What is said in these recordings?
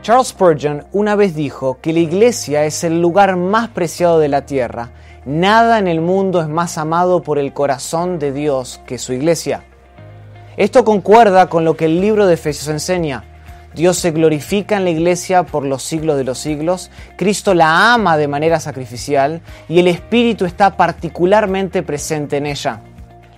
Charles Spurgeon una vez dijo que la iglesia es el lugar más preciado de la tierra. Nada en el mundo es más amado por el corazón de Dios que su iglesia. Esto concuerda con lo que el libro de Efesios enseña. Dios se glorifica en la iglesia por los siglos de los siglos, Cristo la ama de manera sacrificial y el Espíritu está particularmente presente en ella.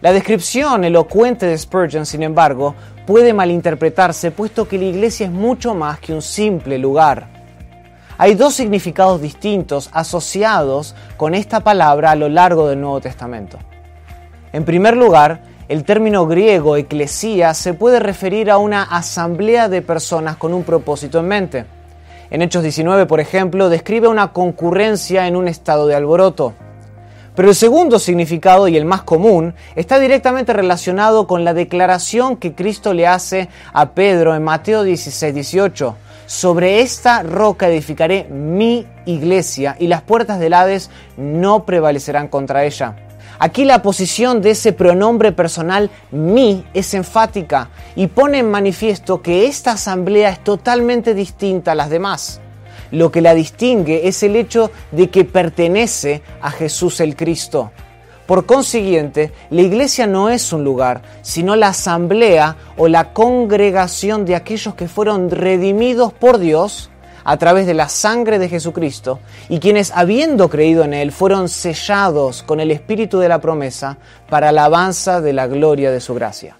La descripción elocuente de Spurgeon, sin embargo, puede malinterpretarse puesto que la iglesia es mucho más que un simple lugar. Hay dos significados distintos asociados con esta palabra a lo largo del Nuevo Testamento. En primer lugar, el término griego eclesía se puede referir a una asamblea de personas con un propósito en mente. En Hechos 19, por ejemplo, describe una concurrencia en un estado de alboroto. Pero el segundo significado y el más común está directamente relacionado con la declaración que Cristo le hace a Pedro en Mateo 16, 18. Sobre esta roca edificaré mi iglesia y las puertas del Hades no prevalecerán contra ella. Aquí la posición de ese pronombre personal mi es enfática y pone en manifiesto que esta asamblea es totalmente distinta a las demás. Lo que la distingue es el hecho de que pertenece a Jesús el Cristo. Por consiguiente, la iglesia no es un lugar, sino la asamblea o la congregación de aquellos que fueron redimidos por Dios a través de la sangre de Jesucristo y quienes habiendo creído en Él fueron sellados con el Espíritu de la promesa para alabanza de la gloria de su gracia.